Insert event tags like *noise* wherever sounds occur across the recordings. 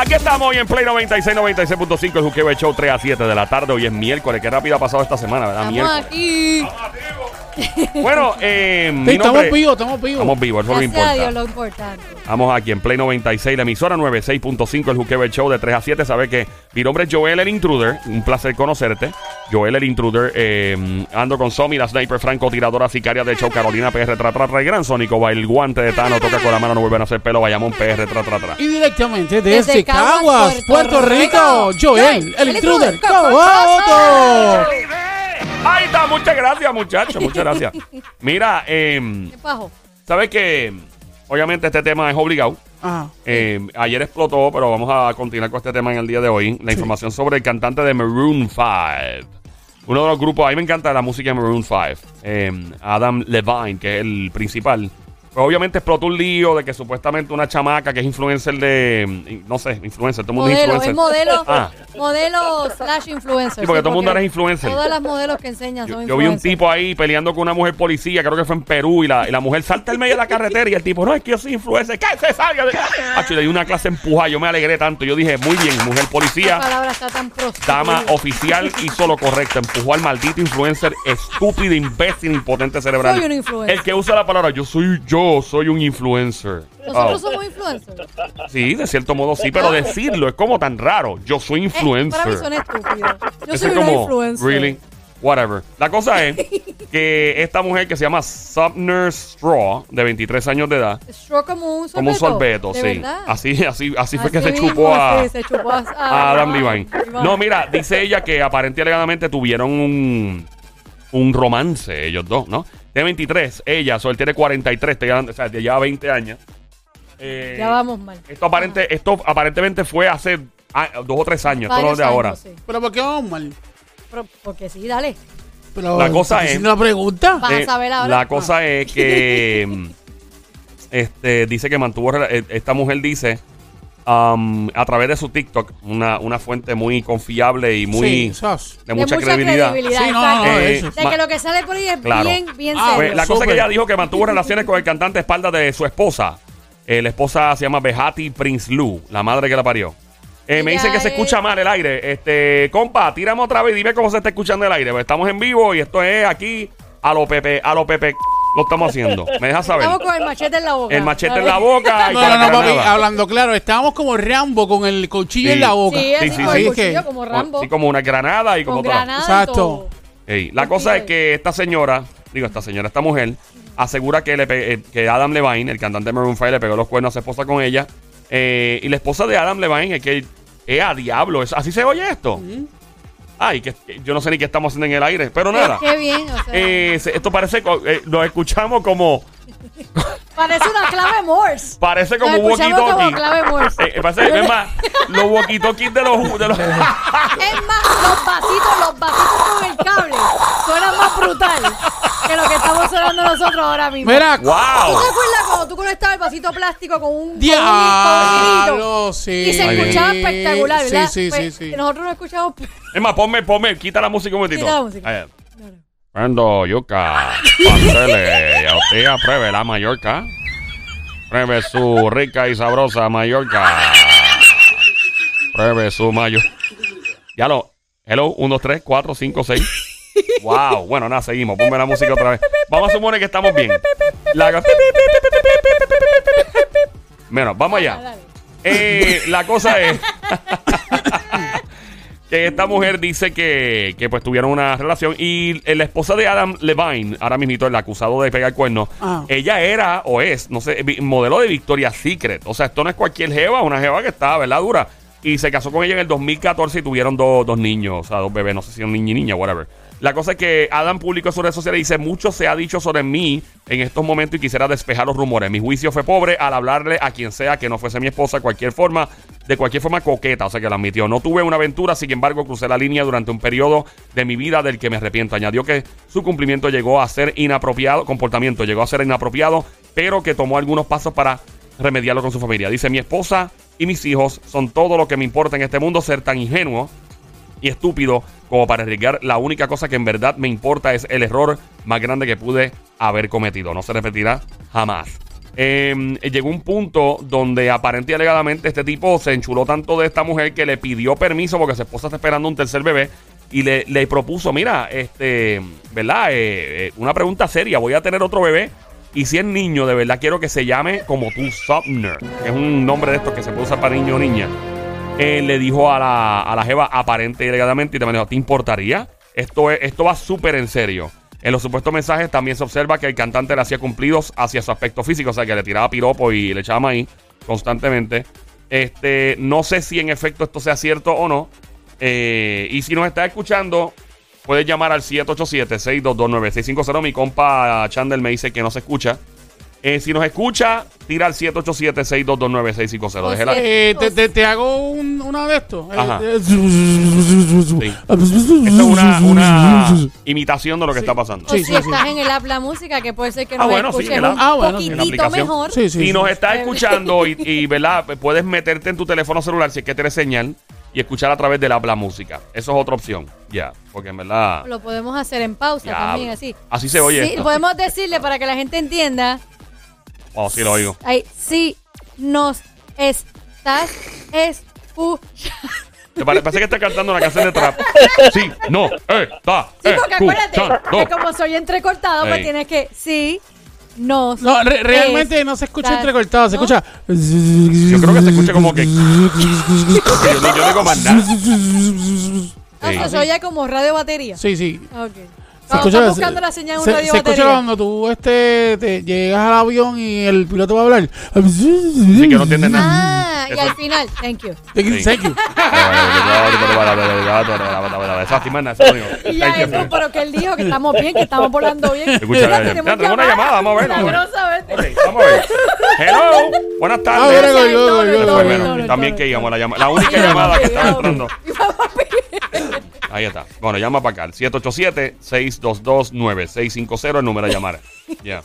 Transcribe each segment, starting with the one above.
Aquí estamos hoy en Play 96, 96.5, el Juqueo Show 3 a 7 de la tarde. Hoy es miércoles. Qué rápido ha pasado esta semana, ¿verdad? Estamos Miércoles. aquí. *laughs* Bueno, eh, mi Sí, estamos nombre- vivos, estamos vivos. Estamos vivos, eso es lo Gracias a Dios, importa. lo importante. Estamos aquí en Play 96, la emisora 96.5, el Juqueo Show de 3 a 7. Sabes que mi nombre es Joel el Intruder. Un placer conocerte. Joel el Intruder. eh, ando con Somi, la sniper francotiradora sicaria de show, Carolina PR, tra, tra, tra, y Gran Sónico, va el guante de Tano, toca con la mano, no vuelven a hacer pelo, Bayamón PR, tra, tra, tra. Y directamente desde, Desde Caguas, Caguas, Puerto, Puerto Rico, Rico. Joel, el El intruder, intruder, Cojoto. Ahí está, muchas gracias, muchachos, muchas gracias. *laughs* Mira, eh, ¿Qué pajo? sabes que obviamente este tema es obligado. Ajá. Eh, ayer explotó, pero vamos a continuar con este tema en el día de hoy. La información sobre el cantante de Maroon 5. Uno de los grupos, a mí me encanta la música de Maroon 5. eh, Adam Levine, que es el principal. Pues obviamente explotó un lío de que supuestamente una chamaca que es influencer de. No sé, influencer, todo el mundo es influencer. es modelo, Ah. modelo slash influencer. Sí, porque todo el mundo ahora es influencer. Todas las modelos que enseñan son Yo, yo vi un influencers. tipo ahí peleando con una mujer policía, creo que fue en Perú, y la, y la mujer salta al medio de la carretera y el tipo, no, es que yo soy influencer, que se salga. de-". Acho, y le di una clase empujada, yo me alegré tanto. Yo dije, muy bien, mujer La policía, palabra está tan dama oficial, hizo lo correcto. Empujó al maldito influencer, estúpido, imbécil, impotente cerebral. Soy un influencer. El que usa la palabra, yo soy yo, soy un influencer. Nosotros Oh. somos influencers. Sí, de cierto modo sí, pero decirlo es como tan raro. Yo soy Eh, para mí influencer. son estúpidos. Yo soy una como, influencer. really, whatever. La cosa es que esta mujer que se llama Sumner Straw, de 23 años de edad, Straw como un sorbeto. como un sorbeto, ¿De sí. verdad? Así, así, así fue que se mismo, chupó a, sí, se chupó a, a Adam Levine. Levine. No, mira, dice ella que aparentemente alegadamente tuvieron un, un romance, ellos dos, ¿no? De 23, ella, so, él tiene 43, te llevan- o sea, te lleva 20 años. Eh, Ya vamos mal. Esto, aparente, esto aparentemente fue hace ah, dos o tres años, esto no es Varios de ahora. sí. Pero ¿por qué vamos mal? Pero- porque sí, dale. Pero, La cosa ¿estás es- haciendo la pregunta? Vas a saber ahora. Eh, La cosa es que mm, *laughs* este, dice que mantuvo rela- eh, esta mujer dice um, a través de su TikTok una, una fuente muy confiable y muy Sí, sos. de mucha, credibilidad. Sí, no, exacto. no, Eh, eso. De que lo que sale por ahí es Claro. bien, bien Ah, Pues, serio. la cosa es que ella dijo que mantuvo *laughs* relaciones con el cantante a espaldas de su esposa. Eh, la esposa se llama Behati Prince Lou, la madre que la parió. Eh, me Ella dicen que se es- escucha mal el aire. Este, compa, tírame otra vez y dime cómo se está escuchando el aire. Pues estamos en vivo y esto es aquí a lo Pepe, a lo Pepe. Lo estamos haciendo. Me dejas saber. Estamos con el machete en la boca. El machete en la boca. y No, no, no, papi, hablando claro, estábamos como Rambo con el cuchillo Sí. en la boca. Sí, así Sí, sí, con sí. el cuchillo, como Rambo. Sí, como una granada y como con todo. granada Exacto. Ey, la cosa es que esta señora, digo, esta señora, esta mujer, asegura que, le pe- eh, que Adam Levine, el cantante de Maroon 5, le pegó los cuernos a su esposa con ella. Eh, y la esposa de Adam Levine es que es a diablo. es- ¿Así se oye esto? Ay, que yo no sé ni qué estamos haciendo en el aire, pero nada. Qué bien, o sea, Eh, esto parece, eh, lo escuchamos como, *laughs* parece una clave Morse. parece como un walkie-talkie. clave Morse. Eh, eh, parece, es más, *laughs* los walkie-talkies de los, de los Es más, los vasitos, los vasitos con el cable suenan más brutal que lo que estamos sonando nosotros ahora mismo. Mira, ¿Tú ¡Wow! te acuerdas cuando tú conectabas el vasito plástico con un, diablo, sí. Y se escuchaba espectacular, ¿verdad? Sí, sí, Pues, sí, sí. Nosotros no escuchamos. Es más, ponme, ponme, quita la música un momentito. Quita la música. Prendo yuca, pasteles, y a usted apruebe la Mallorca. Pruebe su rica y sabrosa Mallorca. Pruebe su mayo. Ya lo. Hello, 1, 2, 3, 4, 5, 6. Wow, bueno, nada, seguimos. Ponme la música otra vez. Vamos a suponer que estamos bien. La... Bueno, vamos allá. Eh, la cosa es que esta mujer dice que, que pues tuvieron una relación y la esposa de Adam Levine, ahora mismo el acusado de pegar cuernos, Ah. ella era o es, no sé, modelo de Victoria's Secret. O sea, esto no es cualquier jeva, una jeva que está, ¿verdad? Dura. Y se casó con ella en el 2014 y tuvieron dos, dos niños, o sea, dos bebés, no sé si un niño y niña, whatever. La cosa es que Adam publicó en sus redes sociales y dice, mucho se ha dicho sobre mí en estos momentos y quisiera despejar los rumores. Mi juicio fue pobre al hablarle a quien sea que no fuese mi esposa, cualquier forma, de cualquier forma coqueta, o sea que la admitió. No tuve una aventura, sin embargo, crucé la línea durante un periodo de mi vida del que me arrepiento. Añadió que su cumplimiento llegó a ser inapropiado, comportamiento llegó a ser inapropiado, pero que tomó algunos pasos para remediarlo con su familia. Dice, mi esposa y mis hijos son todo lo que me importa en este mundo, ser tan ingenuo y estúpido como para arriesgar. La única cosa que en verdad me importa es el error más grande que pude haber cometido. No se repetirá jamás. Eh, llegó un punto donde aparente y alegadamente este tipo se enchuló tanto de esta mujer que le pidió permiso porque su esposa está esperando un tercer bebé y le, le propuso, mira, este, ¿verdad? Eh, eh, una pregunta seria, voy a tener otro bebé y si es niño, de verdad quiero que se llame como tú, Sumner, que es un nombre de estos que se puede usar para niño o niña. Eh, le dijo a la, a la jeva aparente y alegadamente y te dijo, ¿te importaría? Esto, es, esto va súper en serio. En los supuestos mensajes también se observa que el cantante le hacía cumplidos hacia su aspecto físico, o sea, que le tiraba piropo y le echaba maíz constantemente. Este, no sé si en efecto esto sea cierto o no. Eh, y si nos está escuchando, puedes llamar al 787-622-9650. Mi compa Chandler me dice que no se escucha. Eh, si nos escucha, tira al 787-622-9650. Dejé la- Eh, te, te, te hago un, una de estos. Eh, Ajá. eh, Esto es una, una imitación de lo que está pasando. O Sí, si sí, sí. estás en el app la música, que puede ser que Ah, nos bueno, sí, escuches un Ah, bueno, sí, en la poquitito mejor. Sí, sí, si sí. nos estás escuchando y, y, ¿verdad? puedes meterte en tu teléfono celular si es que tienes señal y escuchar a través de la, la música. Eso es otra opción. Ya, porque en verdad. Lo podemos hacer en pausa también, así. Así se oye Sí, esto. podemos decirle para que la gente entienda. Oh, sí lo oigo. Ay, si nos estás escuchando. ¿Te pare- parece que está cantando una canción de trap? *laughs* Sí, no, eh, está. Sí, porque acuérdate escuchando. que como soy entrecortado, pues Ey. tienes que sí nos. No, re- realmente no se escucha estás- entrecortado, se ¿no? escucha. Yo creo que se escucha como que. yo, yo digo más nada. Ah, Sí. se oye como radio batería. Sí, sí. Ok. Se escucha, buscando la señal en un se, radio se escucha cuando tú este, te llegas al avión y el piloto va a hablar. Sí, que no entiende nada. Ah, y al final, thank you. Thank you. Ya eso, pero que él dijo que estamos bien, que estamos volando bien. Escucha, ya, tenemos una llamada, vamos a ver, vamos a ver. Hello, buenas Ah, tardes. También que íbamos la llamada. La única llamada que estaba entrando. Ahí está. Bueno, llama para acá. al 787-622-9650, el número de llamar. Ya.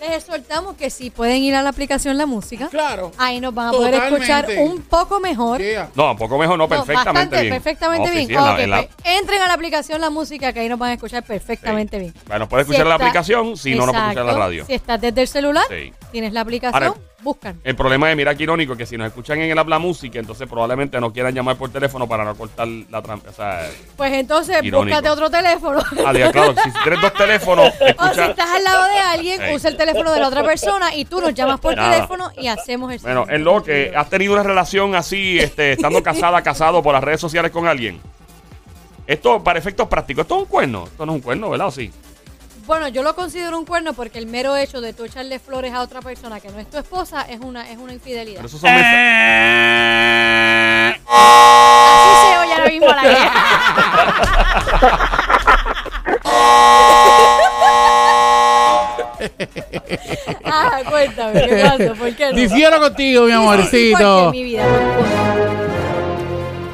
Les exhortamos que si pueden ir a la aplicación La Música, Claro. ahí nos van a poder Totalmente. escuchar un poco mejor. Yeah. No, un poco mejor, no, No, perfectamente bastante, bien. perfectamente No, sí, bien. sí, en la- Ok, en la- pues, entren a la aplicación La Música, que ahí nos van a escuchar perfectamente bien. Bueno, puedes Si escuchar la está- aplicación, si no, no puedes escuchar la Exacto. radio. Si estás desde el celular, Sí. tienes la aplicación, Ahora- buscan. El problema es, mira qué irónico, que si nos escuchan en el habla música, entonces probablemente no quieran llamar por teléfono para no cortar la trampa. O sea, Pues entonces, Irónico. búscate otro teléfono. ah, claro, si tienes dos teléfonos, *laughs* O si estás al lado de alguien, usa el teléfono de la otra persona y tú nos llamas por Nada. teléfono y hacemos el Bueno, en lo que has tenido una relación así, este, estando casada, casado por las redes sociales con alguien. Esto, para efectos prácticos, esto es un cuerno. Esto no es un cuerno, ¿verdad? ¿O sí? Bueno, yo lo considero un cuerno porque el mero hecho de tú echarle flores a otra persona que no es tu esposa es una, es una infidelidad. Pero esos son mensajes. Así se oye ahora mismo la *laughs* guerra. *laughs* ah, cuéntame, ¿qué pasó? ¿Por qué no? Difiero contigo, mi amorcito. porque mi vida no puedo.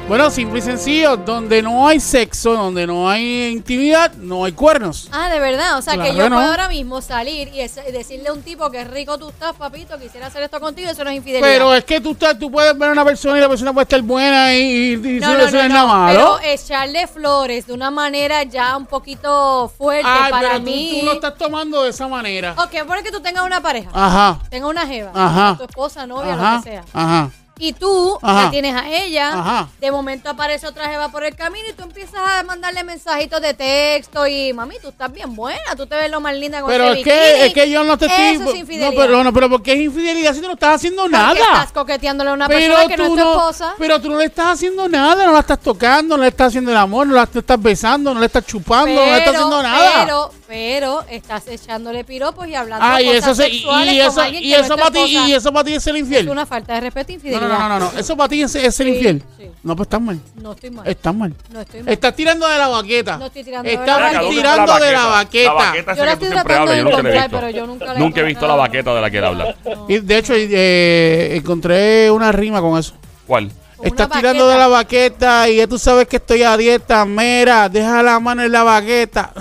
Bueno, simple y sencillo, donde no hay sexo, donde no hay intimidad, no hay cuernos. Ah, de verdad. O sea, que yo no. puedo ahora mismo salir y, es- y decirle a un tipo que rico tú estás, papito, quisiera hacer esto contigo, eso no es infidelidad. Pero es que tú, estás, tú puedes ver a una persona y la persona puede estar buena y, y, no, no, eso no, es nada malo. Pero echarle flores de una manera ya un poquito fuerte Ay, para pero tú- mí. Tú, lo estás tomando de esa manera. Ok, pone que tú tengas una pareja. Ajá. Tengas una jeva. Ajá. Tu esposa, novia, Ajá. lo que sea. Ajá. Y tú Ajá. la tienes a ella. Ajá. De momento aparece otra jeva por el camino y tú empiezas a mandarle mensajitos de texto y mami, tú estás bien buena, tú te ves lo más linda con Pero es que, bikini". es que yo no te estoy. Eso es infidelidad. No, pero, no, pero ¿por qué es infidelidad si no estás haciendo Porque nada? estás coqueteándole a una persona que no es tu esposa. pero tú no le estás haciendo nada, no la estás tocando, no le estás haciendo el amor, no la estás besando, no le estás chupando, no le estás haciendo nada. Pero, pero estás echándole piropos y hablando Ah, y cosas eso, se- y, sexuales y con eso, alguien y que no eso para ti, y eso para ti es ser infiel. Es una falta de respeto e No, infidelidad. no, no, no, no, eso para ti es, es Sí, infiel. sí. No, pues estás mal. No estoy mal. Estás mal. No estoy mal. Estás tirando de la baqueta. No estoy tirando de la Estás baqueta. tirando de la baqueta. La baqueta Yo la estoy tratando de nunca he encontrar, visto. pero yo nunca la he Nunca he visto la encontrado. baqueta de la que él habla. Y de hecho, eh, encontré una rima con eso. ¿Cuál? Estás tirando de la baqueta y ya tú sabes que estoy a dieta. Mira, deja la mano en la baqueta.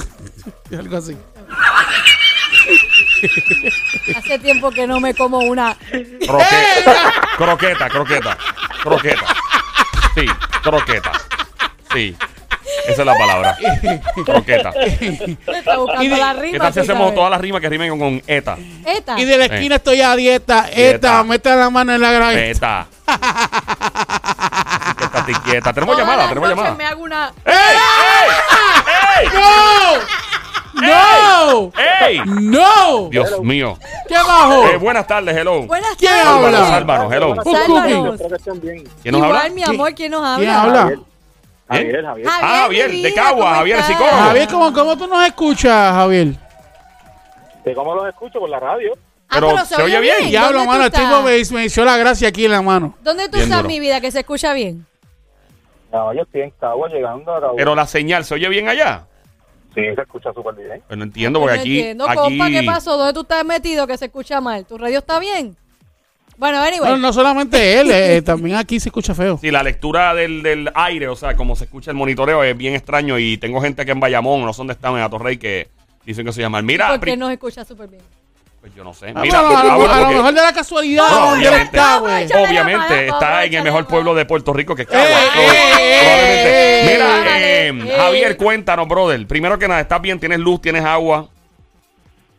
*laughs* Algo así. Hace tiempo que no me como una. Croqueta. *laughs* croqueta, croqueta. Croqueta. Sí, croqueta. Sí. Esa es la palabra. Croqueta. Está buscando Y de- la ¿Qué tal si hacemos sabes. todas las rimas que rimen con, con eta? Esta. Y de la esquina estoy a dieta. Esta, mete la mano en la gran. Eta. *laughs* Estate quieta. Tenemos Todas llamada, tenemos llamada. me hago una... ¡Ey! ¡Ey! ¡No! ¡No! ¡Ey! ¡No! Dios mío. ¿Qué bajo? Eh, buenas tardes, hello. Buenas ¿Quién tardes. habla? Hello. Sálvanos. ¿Quién nos Igual, habla? mi amor, ¿quién nos habla? ¿Quién habla? Javier, Javier, Javier. Ah, Javier, de Cagua, ¿cómo Javier, psicólogo. Javier, ¿cómo, ¿cómo tú nos escuchas, Javier? ¿De cómo los escucho? Por la radio. Ah, Pero ¿se oye bien? Diablo, ¿Dónde mano, el tipo me, me hizo la gracia aquí en la mano. ¿Dónde tú Bien estás, duro. mi vida, que se escucha bien? No, yo estoy en Cagua llegando a Cagua. Pero la señal, ¿se oye bien allá? Sí, se escucha súper bien. Pues no entiendo, porque No aquí. entiendo, aquí compa, ¿qué pasó? ¿Dónde tú estás metido que se escucha mal? ¿Tu radio está bien? Bueno, anyway. Bueno, no solamente él, eh, también aquí se escucha feo. Sí, la lectura del, del aire, o sea, como se escucha el monitoreo, es bien extraño. Y tengo gente que en Bayamón, no sé dónde están, en Atorrey, que dicen que se llama. Mira, porque nos escucha súper bien. Pues yo no sé. Ah, Mira, a, lo, a mejor de la casualidad No, obviamente. está, güey. Échale la Obviamente mano, está vamos, en el mejor pueblo de Puerto Rico, que es Cagua. Eh, So, eh, eh, Mira, eh, eh, eh. Javier, cuéntanos, brother. Primero que nada, ¿estás bien? ¿Tienes luz? ¿Tienes agua?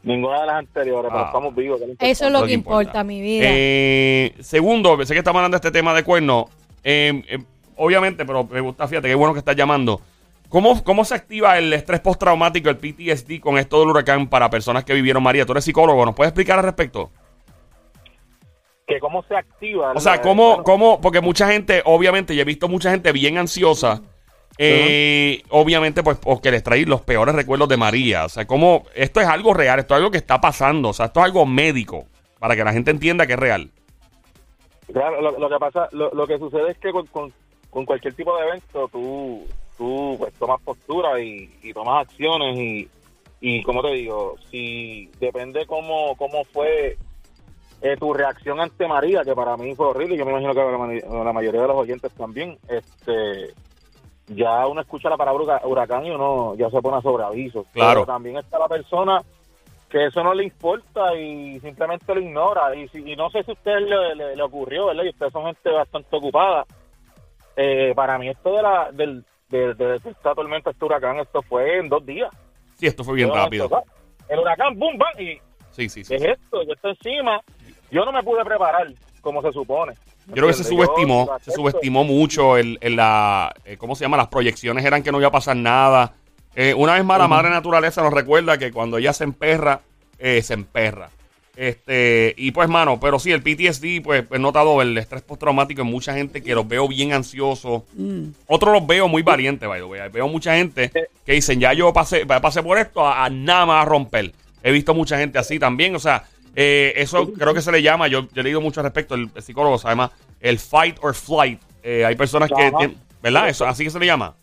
Ninguna de las anteriores, pero Ah. estamos vivos. que Eso es lo Lo que que importa. importa, mi vida. Eh, segundo, sé que estamos hablando de este tema de cuernos. Eh, eh, obviamente, pero me gusta, fíjate, qué bueno que estás llamando. ¿Cómo, ¿Cómo se activa el estrés postraumático, el PTSD, con esto del huracán para personas que vivieron María? Tú eres psicólogo, ¿nos puedes explicar al respecto? Que cómo se activa. O sea. ¿cómo, cómo? Porque mucha gente, obviamente, yo he visto mucha gente bien ansiosa. eh, Obviamente, pues, porque les trae los peores recuerdos de María. O sea, ¿cómo? Esto es algo real, esto es algo que está pasando. O sea, esto es algo médico. Para que la gente entienda que es real. Claro, lo, lo que pasa, lo, lo que sucede es que con, con, con cualquier tipo de evento tú, tú pues, tomas postura y, y tomas acciones y, y como te digo, si depende cómo, cómo fue eh, tu reacción ante María, que para mí fue horrible, y yo me imagino que la, la mayoría de los oyentes también, este ya uno escucha la palabra huracán y uno ya se pone a sobreaviso. Claro. Pero también está la persona que eso no le importa y simplemente lo ignora. Y, si, y no sé si a usted le, le- le ocurrió, ¿verdad? Y ustedes son gente bastante ocupada. Eh, para mí esto de la del, de, de esta tormenta, este huracán, esto fue en dos días. Sí, esto fue bien rápido. esto, El huracán, boom, bam, y Sí, sí, sí. ¿qué es esto? Yo estoy encima. Yo no me pude preparar como se supone. Yo creo que se subestimó, se subestimó mucho el, el la, eh, ¿cómo se llama? Las proyecciones eran que no iba a pasar nada. Eh, una vez más, la madre naturaleza nos recuerda que cuando ella se emperra, eh, se emperra. Este, y pues, mano, pero sí, el PTSD, pues, he notado el estrés postraumático en mucha gente que los veo bien ansiosos. Otros los veo muy valientes, by the way. Veo mucha gente que dicen, ya yo pasé, pasé por esto, a, a nada más a romper. He visto mucha gente así también, o sea, eh, eso creo que se le llama, yo, yo he leído mucho al respecto, el, el psicólogo se llama el fight or flight. Eh, hay personas que, Ajá. ¿verdad? Eso, así que se le llama.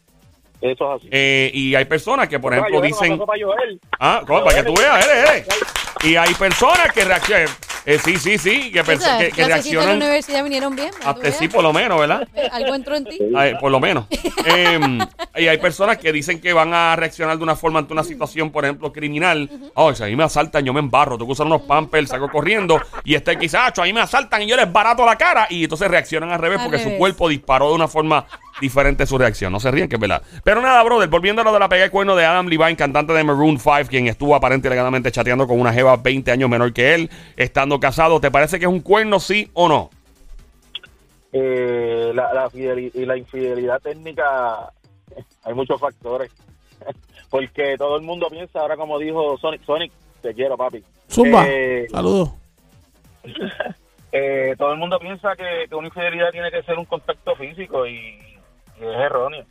Eso es así. Eh, y hay personas que, por ejemplo, Joel, dicen... para. Ah, ¿cómo? para que tú veas, eres, eres. Y hay personas que reaccionan. eh, sí, sí, sí, que, clasecitas de la reaccionan. universidad vinieron bien. Hasta sí, por lo menos, ¿verdad? Eh, Algo entró en ti. Ay, por lo menos. Em, y hay personas que dicen que van a reaccionar de una forma ante una situación, por ejemplo, criminal. Oh, si a mí me asaltan, yo me embarro. Tengo que usar unos pampers, salgo corriendo. Y este quizás, a mí me asaltan y yo les barato la cara. Y entonces reaccionan al revés Al porque su cuerpo disparó de una forma diferente su reacción. No se ríen, que es verdad. Pero nada, brother, volviendo a lo de la pega de cuerno de Adam Levine, cantante de Maroon 5, quien estuvo aparente y legalmente chateando con una jeva 20 años menor que él, estando casado. ¿Te parece que es un cuerno, sí o no? eh, la, la y la infidelidad técnica, hay muchos factores. *laughs* Porque todo el mundo piensa, ahora como dijo Sonic, Sonic, te quiero, papi. Zumba. Eh, Saludos. *laughs* eh, todo el mundo piensa que, que una infidelidad tiene que ser un contacto físico y, y es erróneo.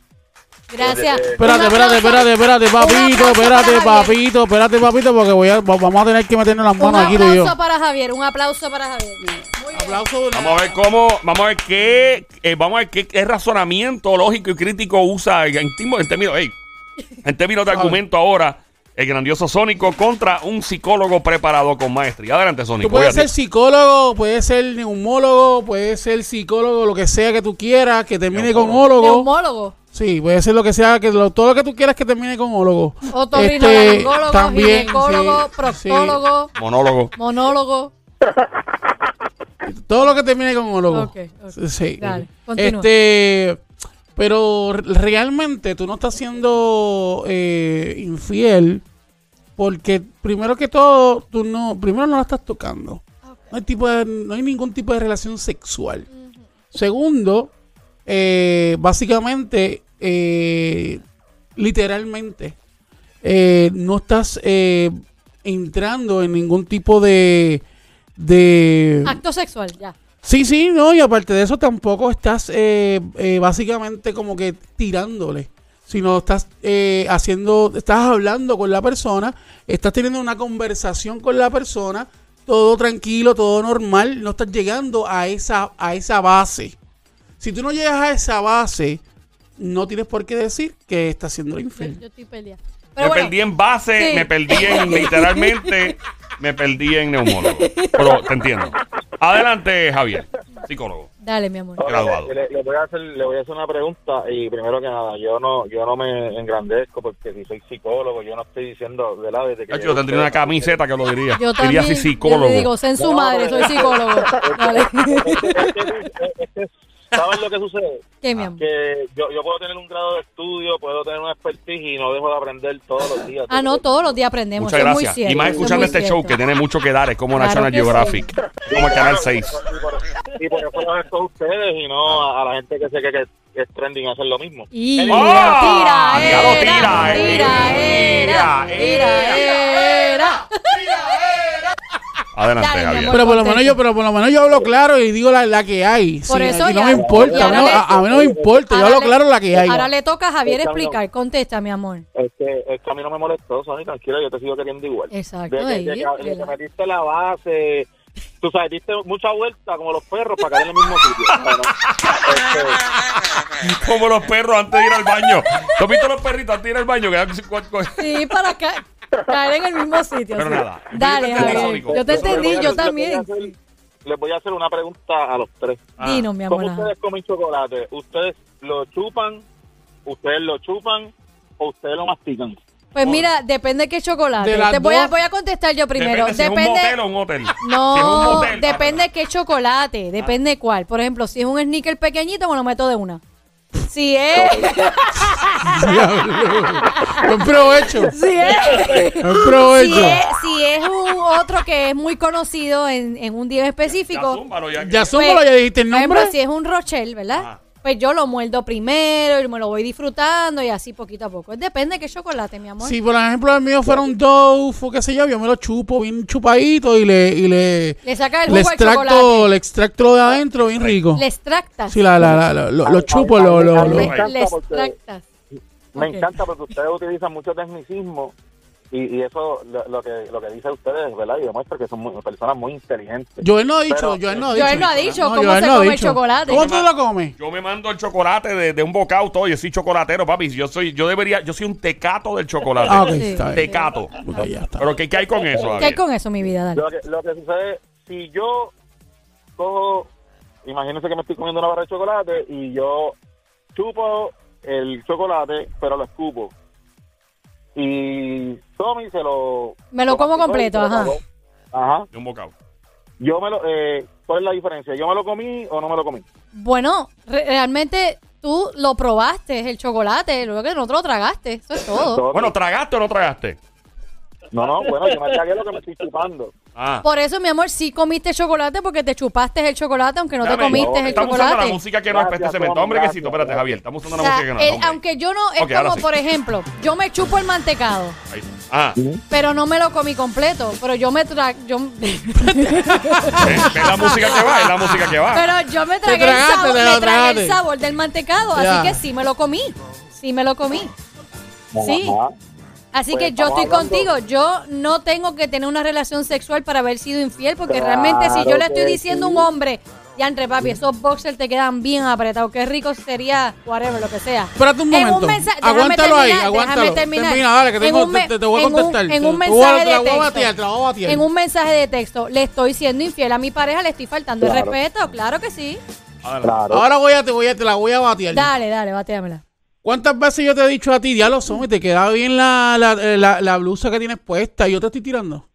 Gracias. Eh, Espérate, Un espérate, espérate, espérate, un papito, espérate, papito, espérate, papito, porque voy a, va- vamos a tener que meternos las Un manos aquí tú y yo. aplauso para Javier, un aplauso para Javier. Muy bien. Aplauso. Vamos a ver cómo, vamos a ver qué, eh, vamos a ver qué, qué razonamiento lógico y crítico usa en, en términos, ey, en términos de argumento ahora el grandioso Sónico contra un psicólogo preparado con maestría. Adelante, Sónico. Tú puedes ser psicólogo, puedes ser neumólogo, puedes ser psicólogo, lo que sea que tú quieras, que termine con ólogo. Neumólogo. Sí, puede ser lo que sea, que lo- todo lo que tú quieras que termine con ólogo. Otorrinolaringólogo, Este, también, ginecólogo, sí, proctólogo, Monólogo. monólogo. sí, todo lo que termine con ólogo. Ok, ok. Sí. Dale, continúa. este, Pero re- realmente tú no estás siendo eh, infiel porque primero que todo, tú no, primero no la estás tocando. No hay, tipo de- no hay ningún tipo de relación sexual. Segundo, eh, básicamente, eh, literalmente, eh, no estás eh, entrando en ningún tipo de... de Acto sexual, ya. Sí, sí, no, y aparte de eso tampoco estás eh, eh, básicamente como que tirándole, sino estás eh, haciendo, estás hablando con la persona, estás teniendo una conversación con la persona, todo tranquilo, todo normal, no estás llegando a esa, a esa base. Si tú no llegas a esa base, no tienes por qué decir que estás siendo Yo, infiel. yo estoy peleada. Me Pero bueno, perdí en base, Sí. me perdí en *laughs* literalmente, me perdí en neumólogo. Pero te entiendo. Adelante, Javier, psicólogo. Dale, mi amor. Graduado. Le, le voy a hacer, le voy a hacer una pregunta y primero que nada, yo no, yo no me engrandezco porque si soy psicólogo, yo no estoy diciendo, ¿verdad? Desde que Yo, yo tendría una camiseta que lo diría. Yo diría también. así Yo psicólogo. le digo, sé en su No, madre, soy psicólogo. Dale. Es que, ¿Sabes lo que sucede? ¿Qué, mi amor? Que yo, yo puedo tener un grado de estudio, puedo tener una expertise y no dejo de aprender todos los días. Ah, no, todos los días aprendemos. Muchas eso es muy gracias. cierto, y más es escuchando este cierto. show que tiene mucho que dar, es como Claro National que sí. Geographic, como el Canal 6. Y por, eso lo esto a ustedes y no a, a la gente que sé que, que es trending hacer lo mismo. Y ¡Ah! tira, era, tira, eh. tira, era, Tira, tira, era. Adelante, Dale, Javier. amor. Pero por lo menos yo, pero por lo menos yo hablo claro y digo la, la que hay. Por Sí, eso no me importa, a no, a, a mí no me importa, yo Ahora hablo le- claro la que hay. Ahora le toca a Javier explicar. Contesta, mi amor. Es que, es que a mí no me molestó, Sony, tranquilo, yo te sigo queriendo igual. Exacto, De, de- ahí, de que- de que relaja. metiste la base, tú sabes, diste mucha vuelta como los perros para caer en el mismo sitio. *laughs* Bueno, este, Como los perros antes de ir al baño. ¿Tú has visto los perritos antes de ir al baño? Que dan Sí, para ca- caer en el mismo sitio. Pero sí. nada. Dale, Yo te entendí, Javier. Yo te entendí, yo también. Les voy a hacer una pregunta a los tres. Ah. Dinos, mi amor. ¿Cómo ustedes comen chocolate? ¿Ustedes lo chupan? ¿Ustedes lo chupan? ¿O ustedes lo mastican? Pues mira, depende qué chocolate. De Te voy a, dos. voy a contestar yo primero. Depende si es un motel o un hotel. No, Si es un motel, depende ah, qué chocolate, depende cuál. Por ejemplo, si es un sneaker pequeñito, me lo meto de una. Si es, Buen provecho, si es, buen si provecho. es, si es un otro que es muy conocido en, en un día Ya, específico, zúmbalo, ya que- Ya pues, súmalo, ya dijiste el por ejemplo, nombre. si es un Rochelle, ¿verdad? Ajá. Pues yo lo muerdo primero y me lo voy disfrutando y así poquito a poco. Depende de qué chocolate, mi amor. Si por ejemplo el mío fuera un Dove o qué sé yo, yo me lo chupo bien chupadito y le, y le, Le saca el le jugo al extracto, chocolate. le extracto lo de adentro bien rico. Le extractas. Sí, la, la, la, lo, lo- lo chupo, lo, lo, lo- Le, le extractas. Me encanta porque ustedes utilizan mucho tecnicismo y, y eso lo, lo que lo que dice ustedes, ¿verdad? Y demuestra que son muy- personas muy inteligentes. Joel no ha dicho, Pero- Joel no ha dicho. Joel no ha dicho cómo se no come el chocolate. ¿Cómo tú lo comes? Yo me mando el chocolate de, de un bocado todo. Yo soy chocolatero, papi. Yo soy, yo debería, yo soy un tecato del chocolate. Ah, ok, Sí. Tecato. Ok, ya está. Pero ¿qué, qué hay con eso? ¿Qué hay con eso, mi vida? Dale. Lo que, lo que sucede, si yo cojo, imagínense que me estoy comiendo una barra de chocolate y yo chupo el chocolate, pero lo escupo. Y Tommy se lo... Me lo como completo, ajá. Ajá. De un bocado. Yo me lo... Eh, ¿Cuál es la diferencia? ¿Yo me lo comí o no me lo comí? Bueno, re- realmente tú lo probaste, el chocolate, luego que no te lo tragaste. Eso es todo. Bueno, ¿tragaste o no tragaste? No, no, bueno, yo me tragué lo que me estoy chupando. Ah. Por eso, mi amor, sí comiste chocolate porque te chupaste el chocolate, aunque no te comiste el Estamos usando la chocolate. música que no es este cemento. Hombre, que sí, gracias, espérate, gracias. Javier. Estamos usando O la música que no es. el- aunque yo no, es como, sí. por ejemplo, yo me chupo el mantecado, Ahí. Ah, pero no me lo comí completo. Pero yo me tra yo, ¿ves ves la música que va? Es la música que va. pero yo me tragué, tragaste, el, sabor, me lo tragué el sabor del mantecado, así que sí me lo comí. Sí me lo comí. Sí. Ajá. Así Pues que yo estoy hablando- contigo. Yo no tengo que tener una relación sexual para haber sido infiel, porque realmente si yo le estoy diciendo a un hombre, ya entre papi, esos boxers te quedan bien apretados, qué rico sería, whatever, lo que sea. Espérate un En momento. mensaje- déjame aguántalo ahí, terminar, aguántalo. déjame terminar. Termina, dale, que En tengo, un me- te, voy a en un- contestar. en un mensaje de texto. En un mensaje de texto, le estoy siendo infiel a mi pareja, le estoy faltando el Claro. respeto, claro que sí. Claro. Ahora voy a, te, voy a, te la voy a batear. Dale, dale, bateámela. ¿Cuántas veces yo te he dicho a ti, diablo, Somi, te queda bien la, la, la, la blusa que tienes puesta y yo te estoy tirando?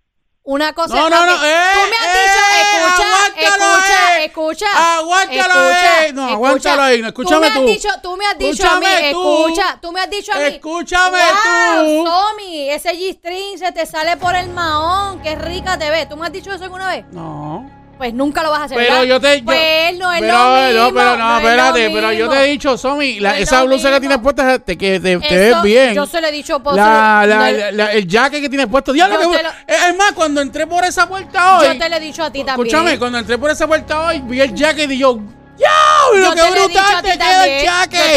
Una cosa No, no, no, que- eh, Tú me has eh, dicho, escucha, aguántalo, escucha, eh. escucha. Aguántalo, escucha, eh. No, aguántalo ahí, no, escúchame tú. tú. Me has dicho, tú me has dicho a mí, tú. escucha, tú me has dicho a mí. Escúchame wow, tú. Somi, ese G-string se te sale por el mahón, qué rica te ves. ¿Tú me has dicho eso alguna vez? No. Pues nunca lo vas a hacer. Pero ¿verdad? yo te. yo- Pues no es pero, lo mismo. No, pero no, espérate. Pero yo te he dicho, Somi, la- No es esa blusa que tienes puesta te, que te, ves bien. Yo se lo he dicho por La, no la, la- el jacket que tienes puesto. Diablo, que- te lo- es más, cuando entré por esa puerta hoy. Yo te lo he dicho a ti también. Escúchame, cuando entré por esa puerta hoy, vi el jacket y yo. ¡Diablo, qué brutal ti te queda el también.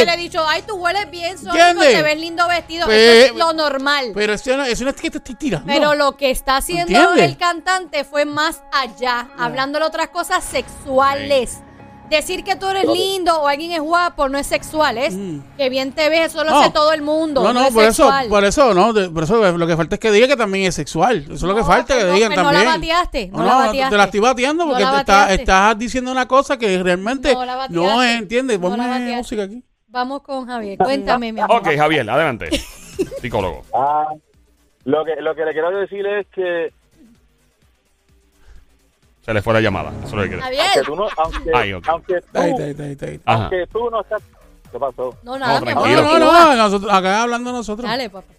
Yo le he dicho, ay, tú hueles bien, ¿Entiendes? te ves lindo vestido. Pues- eso es lo normal. Pero eso no, eso no es que te estoy tirando. Pero lo que está haciendo ¿Entiendes? el cantante fue más allá, hablando de otras cosas sexuales. Decir que tú eres lindo o alguien es guapo no es sexual, es que bien te ves, eso lo Mm. No. hace todo el mundo. No, no, es por eso, por eso, no, de- por eso lo que falta es que diga que también es sexual. Eso es lo que No, falta, que pues no, digan pues no también. la bateaste, no no, la no, bateaste. te la estoy bateando No porque te está- bateaste. estás diciendo una cosa que realmente No la bateaste. no es, ¿entiendes? No la Ponme música aquí. Vamos con Javier, cuéntame, mi amor. Ok, Javier, adelante. *laughs* Psicólogo. Ah, lo que lo que le quiero decir es que, Se le fue la llamada. Eso es lo que quiere. Aunque tú no, aunque, Ay, ok. aunque tú, Ahí, ahí, ahí, aunque no estás, ¿qué pasó? No, nada, No, mi amor. No, no, no, nosotros, acá hablando nosotros. Dale, papá.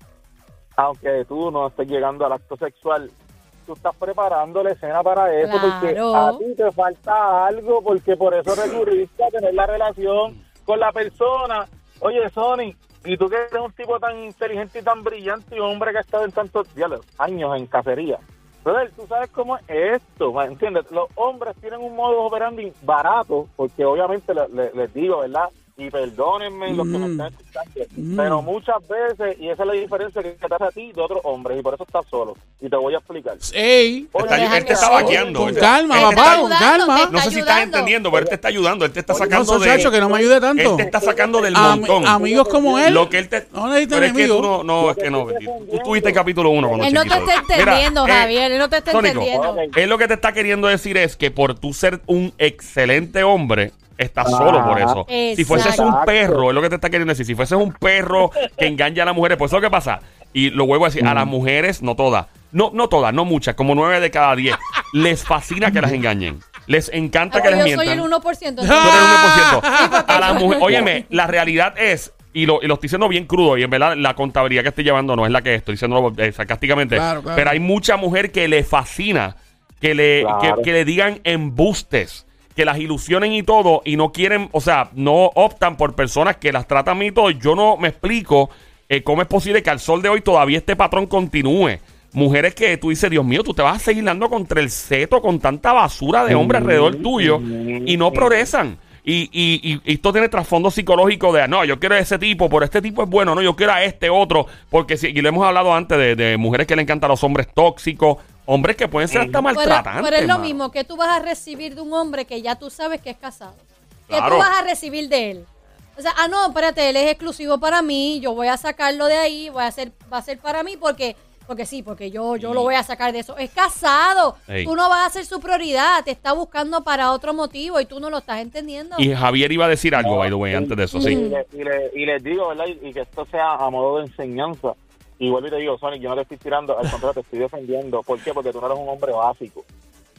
Aunque tú no estés llegando al acto sexual, tú estás preparando la escena para eso porque Claro. a ti te falta algo porque por eso recurriste a tener la relación con la persona. Oye, Sony, y tú que eres un tipo tan inteligente y tan brillante y un hombre que ha estado en tantos años en cacería. Brother, tú sabes cómo es esto, ¿me ¿entiendes? Los hombres tienen un modo operandi barato, porque obviamente le- le- les digo, ¿verdad? Y perdónenme los que me Mm. están escuchando, Mm. pero muchas veces, y esa es la diferencia que te hace a ti de otros hombres, y por eso estás solo. Y te voy a explicar. Ey, Está- él te está vaqueando. con calma, él papá, con calma. No sé si estás entendiendo, pero él te está ayudando. Él te está No, sacando muchacho, de. que no me ayude tanto. Él te está sacando del Am- montón. amigos como él. Lo que él te. No necesita pero es que tú enemigos. no, no, es que no. Tú tuviste el capítulo 1 cuando Él no te está entendiendo, Mira, eh, Javier. Él no te está Sónico, entendiendo. Él lo que te está queriendo decir es que por tú ser un excelente hombre, estás solo por eso. Si fueses un perro, es lo que te está queriendo decir. Si fueses un perro que engaña a las mujeres, pues eso es lo que pasa. Y lo vuelvo a decir, a las mujeres, no todas, no, no todas, no muchas, como nueve de cada diez, les fascina que las engañen. Les encanta Ah, que les yo mientan. soy el 1%. Tú eres un 1%. Sí, porque A la yo- mujer, óyeme, la realidad es, y lo, y lo estoy diciendo bien crudo, y en verdad la contabilidad que estoy llevando no es la que es, estoy diciéndolo eh, sarcásticamente, Claro, claro. pero hay mucha mujer que le fascina que le, Claro. que, que le digan embustes, que las ilusionen y todo, y no quieren, o sea, no optan por personas que las tratan bien y todo. Yo no me explico eh, cómo es posible que al sol de hoy todavía este patrón continúe. Mujeres que tú dices, Dios mío, tú te vas a seguir dando contra el seto con tanta basura de hombres alrededor tuyo y no progresan. Y, y, y- y esto tiene trasfondo psicológico de, no, yo quiero a ese tipo, pero este tipo es bueno, no, yo quiero a este otro, porque si, y lo hemos hablado antes de, de mujeres que le encantan a los hombres tóxicos, hombres que pueden ser hasta maltratantes. pero es lo mano. mismo que tú vas a recibir de un hombre que ya tú sabes que es casado. ¿Qué Claro. tú vas a recibir de él? O sea, ah, no, espérate, él es exclusivo para mí, yo voy a sacarlo de ahí, voy a hacer, va a ser para mí porque, porque sí, porque yo, yo lo voy a sacar de eso. Es casado, Ey. tú no vas a ser su prioridad, te está buscando para otro motivo y tú no lo estás entendiendo. Y Javier iba a decir algo, by the way, antes de eso, Y, sí. le- y le- y les digo, ¿verdad? Y, y que esto sea a modo de enseñanza. Y vuelvo y te digo, Sonic, yo no te estoy tirando, al contrario, te estoy defendiendo. ¿Por qué? Porque tú no eres un hombre básico.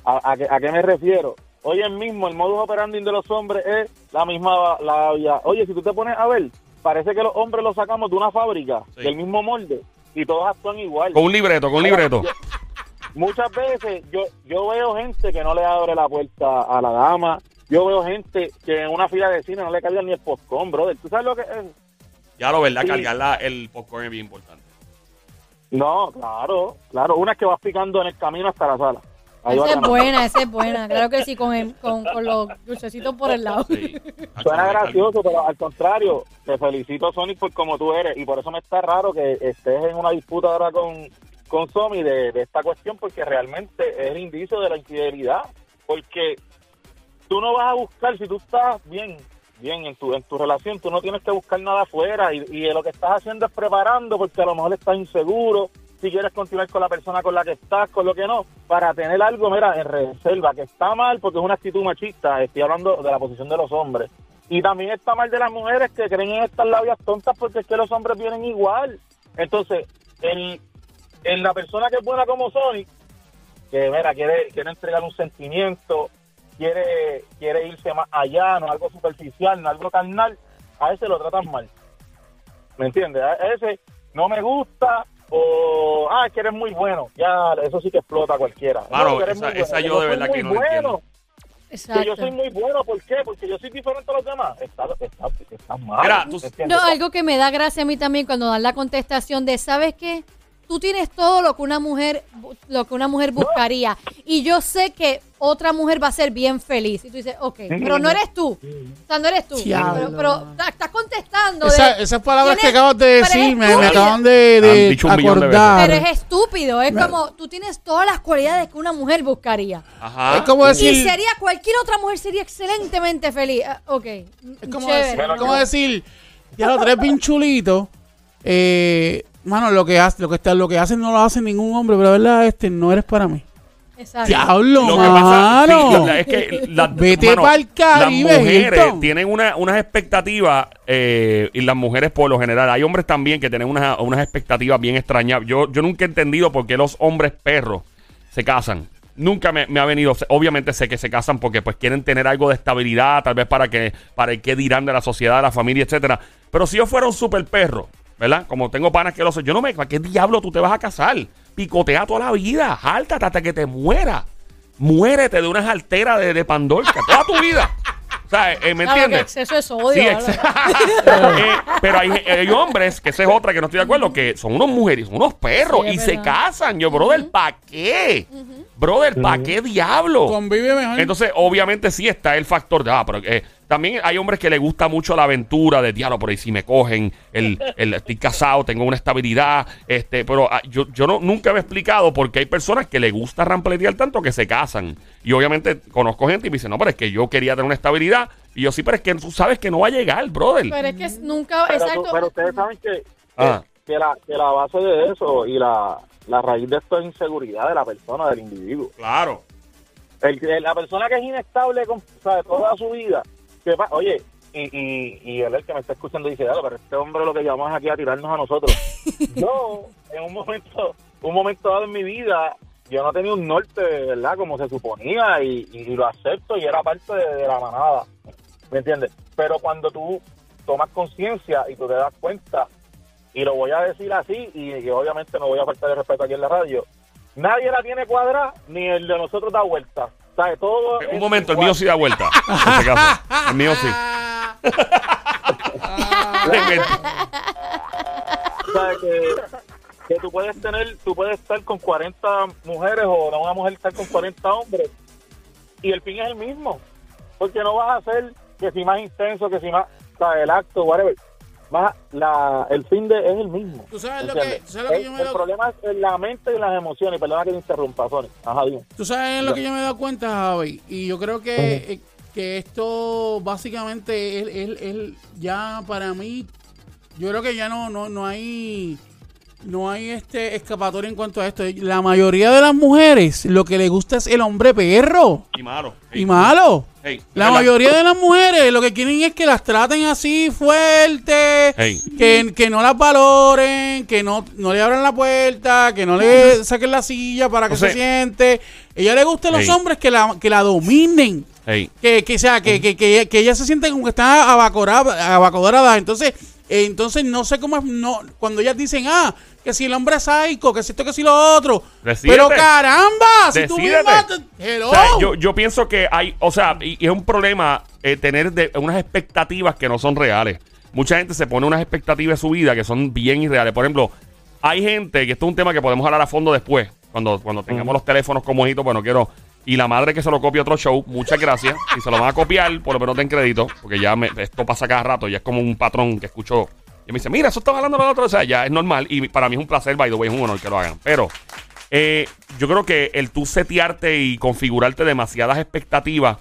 ¿A, a qué, a qué me refiero? Hoy el mismo, el modus operandi de los hombres es la misma labia. Oye, si tú te pones a ver, parece que los hombres los sacamos de una fábrica, Sí. del mismo molde, y todos actúan igual. Con un libreto, con un libreto. Muchas veces yo, yo veo gente que no le abre la puerta a la dama. Yo veo gente que en una fila de cine no le cargan ni el postcón, brother. ¿Tú sabes lo que es? Ya lo verdad, Sí. cargar la- el popcorn es bien importante. No, claro, claro. Una es que vas picando en el camino hasta la sala. Ahí Esa es ganando. buena, esa es buena. Claro que sí, con, el- con, con los dulcecitos por el lado. Sí. *laughs* Suena gracioso, pero al contrario, te felicito, Sonic, por como tú eres. Y por eso me está raro que estés en una disputa ahora con, con Somi de, de esta cuestión, porque realmente es el indicio de la infidelidad. Porque tú no vas a buscar, si tú estás bien, bien en tu, en tu relación, tú no tienes que buscar nada afuera. Y, lo que estás haciendo es preparando, porque a lo mejor estás inseguro. Si quieres continuar con la persona con la que estás, con lo que no, para tener algo, mira, en reserva, que está mal porque es una actitud machista. Estoy hablando de la posición de los hombres. Y también está mal de las mujeres que creen en estas labias tontas porque es que los hombres vienen igual. Entonces, en, en la persona que es buena como Sonic, que mira, quiere, quiere entregar un sentimiento, quiere quiere irse más allá, no algo superficial, no algo carnal, a ese lo tratan mal. ¿Me entiendes? A ese no me gusta o, ah, que eres muy bueno. Ya, eso sí que explota a cualquiera. Claro, No, que esa- muy bueno. esa yo soy de verdad que no entiendo. bueno. Que Exacto. yo soy muy bueno, ¿por qué? Porque yo soy diferente a los demás. Está, está, está mal. No, algo que me da gracia a mí también cuando dan la contestación de, ¿sabes qué? Tú tienes todo lo que una mujer lo que una mujer buscaría y yo sé que otra mujer va a ser bien feliz. Y tú dices, ok, pero no eres tú. O sea, no eres tú. Diablo. Pero, estás contestando. de- Esa- esas palabras que tienes- acabas de pero decir me, acaban de, de Han dicho un millón de acordar. Pero es estúpido. Es como, tú tienes todas las cualidades que una mujer buscaría. Ajá. Es como Y decir, sería, cualquier otra mujer sería excelentemente feliz. Ah, ok, es como chévere. decir, es como decir, ya los tres bien. Eh, mano, lo que hace, lo que está, lo que hacen no lo hace ningún hombre, pero la verdad, este no eres para mí. Exacto. Diablo, Lo que pasa sí, es que la- Vete mano, pa'l Caribe, las mujeres Hilton. tienen una, unas expectativas eh, y las mujeres por lo general hay hombres también que tienen unas, unas expectativas bien extrañas yo, yo nunca he entendido por qué los hombres perros se casan nunca me, me ha venido obviamente sé que se casan porque pues quieren tener algo de estabilidad tal vez para que para el qué dirán de la sociedad de la familia etcétera pero si yo fuera un super perro ¿verdad? Como tengo panas que lo son, yo no me. ¿Para qué diablo tú te vas a casar? Picotea toda la vida, jáltate hasta que te muera. Muérete de una jaltera de, de pandorca toda tu vida. O sea, eh, ¿me Claro que entiendes? exceso es odio. Sí, *laughs* Eh, pero hay, hay hombres, que esa es otra que no estoy de acuerdo, que son unos mujeres, son unos perros Sí, y se casan. Yo, brother, ¿para qué? Brother, ¿para qué diablo? Convive mejor. Entonces, obviamente sí está el factor de, ah, pero eh, también hay hombres que les gusta mucho la aventura de diablo, por ahí si me cogen, el, el- estoy casado, tengo una estabilidad, este, pero ah, yo, yo no, nunca me he explicado por qué hay personas que les gusta rampletear tanto que se casan. Y obviamente conozco gente y me dicen, no, pero es que yo quería tener una estabilidad. Y yo sí, pero es que tú sabes que no va a llegar, brother. Pero es que nunca, Pero, exacto. pero ustedes saben que, que, Ah. que la, que la base de eso y la, la raíz de esto es inseguridad de la persona, del individuo. Claro. El, que- la persona que es inestable con, sabe, toda su vida, oye, y, y, y él el que me está escuchando dice, "Diablo, pero este hombre lo que llamamos aquí a tirarnos a nosotros. *laughs* yo, en un momento, un momento dado en mi vida, yo no tenía un norte, ¿verdad? Como se suponía, y, y lo acepto y era parte de, de la manada, ¿me entiendes? Pero cuando tú tomas conciencia y tú te das cuenta, y lo voy a decir así, y, y obviamente no voy a faltar de respeto aquí en la radio, nadie la tiene cuadrada, ni el de nosotros da vuelta. ¿Sabes? Todo Un momento, el mío sí da vuelta. En este caso. El mío sí. *laughs* ¿Sabes? Que, que tú puedes tener, tú puedes estar con 40 mujeres o una mujer estar con 40 hombres y el fin es el mismo. Porque no vas a hacer que si más intenso, que si más, ¿sabes? El acto, whatever. Más la, el fin de, es el mismo. ¿Tú sabes lo que- tú sabes lo que el, yo me el problema es en la mente y las emociones. Perdona que te interrumpa, Sony. Ajá, dime. Tú sabes en lo que yo me he dado cuenta, Javi, y yo creo que, eh, que esto básicamente es, es- es ya para mí, yo creo que ya no, no, no hay no hay este escapatoria en cuanto a esto. La mayoría de las mujeres lo que le gusta es el hombre perro Y malo. y malo. Hey, La ¿verdad? mayoría de las mujeres lo que quieren es que las traten así fuerte, Hey. que, que no las valoren, que no, no le abran la puerta, que no le saquen la silla para que O sea- se siente. Ella le gusta a los hombres que la, que la dominen. Que, que, sea, que, que, que, que ella se siente como que está abacorada, abacorada. Entonces, eh, entonces no sé cómo es, no, cuando ellas dicen, ah, que si el hombre es psycho, que si esto, que si lo otro. Decídete. Pero caramba, si tú Decídete. misma te- hello. O sea, yo, yo pienso que hay, o sea, y, y es un problema eh, tener de- unas expectativas que no son reales. Mucha gente se pone unas expectativas de su vida que son bien irreales. Por ejemplo, hay gente, que esto es un tema que podemos hablar a fondo después, cuando, cuando tengamos los teléfonos como hijitos, bueno, quiero... Y la madre que se lo copie otro show, muchas gracias. Si se lo van a copiar, por lo menos den crédito, porque ya me- esto pasa cada rato, ya es como un patrón que escucho. Y me dice, mira, eso está hablando de otro. O sea, ya es normal. Y para mí es un placer, by the way, es un honor que lo hagan. Pero eh, yo creo que el tú setearte y configurarte demasiadas expectativas,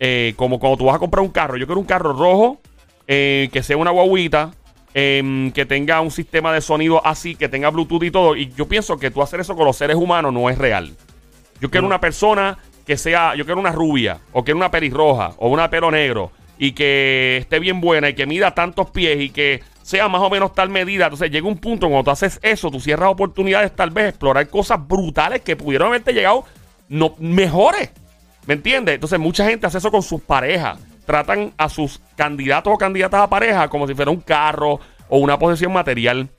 eh, como cuando tú vas a comprar un carro. Yo quiero un carro rojo, eh, que sea una guaguita, em, que tenga un sistema de sonido así, que tenga Bluetooth y todo. Y yo pienso que tú hacer eso con los seres humanos no es real. Yo quiero una persona que sea, yo quiero una rubia, o quiero una pelirroja, o una pelo negro, y que esté bien buena, y que mida tantos pies, y que sea más o menos tal medida. Entonces llega un punto cuando tú haces eso, tú cierras oportunidades, tal vez explorar cosas brutales que pudieron haberte llegado no, mejores. ¿Me entiendes? Entonces, mucha gente hace eso con sus parejas. Tratan a sus candidatos o candidatas a pareja como si fuera un carro o una posesión material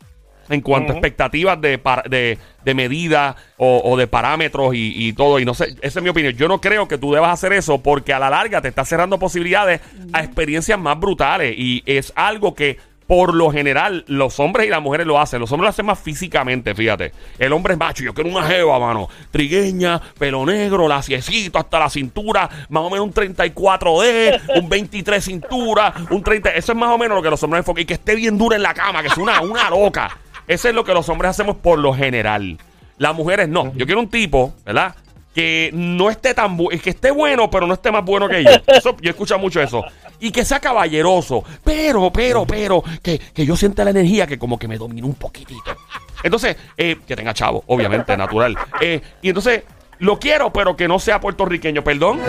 en cuanto a expectativas de, de, de medida o, o de parámetros y, y todo. Y no sé, esa es mi opinión. Yo no creo que tú debas hacer eso porque a la larga te estás cerrando posibilidades a experiencias más brutales. Y es algo que por lo general los hombres y las mujeres lo hacen. Los hombres lo hacen más físicamente, fíjate. El hombre es macho, yo quiero una jeva, mano. Trigueña, pelo negro, laciecito hasta la cintura, más o menos un 34D, *laughs* un 23 cintura, un 30. Eso es más o menos lo que los hombres enfocan. Y que esté bien dura en la cama, que es una, una loca. Eso es lo que los hombres hacemos por lo general. Las mujeres no. Yo quiero un tipo, ¿verdad? Que no esté tan bueno, que esté bueno, pero no esté más bueno que yo. Eso, yo escucho mucho eso. Y que sea caballeroso. Pero, pero, pero, que, que yo sienta la energía que como que me domine un poquitito. Entonces, eh, que tenga chavo, obviamente, *laughs* natural. Eh, y entonces, lo quiero, pero que no sea puertorriqueño. ¿Perdón?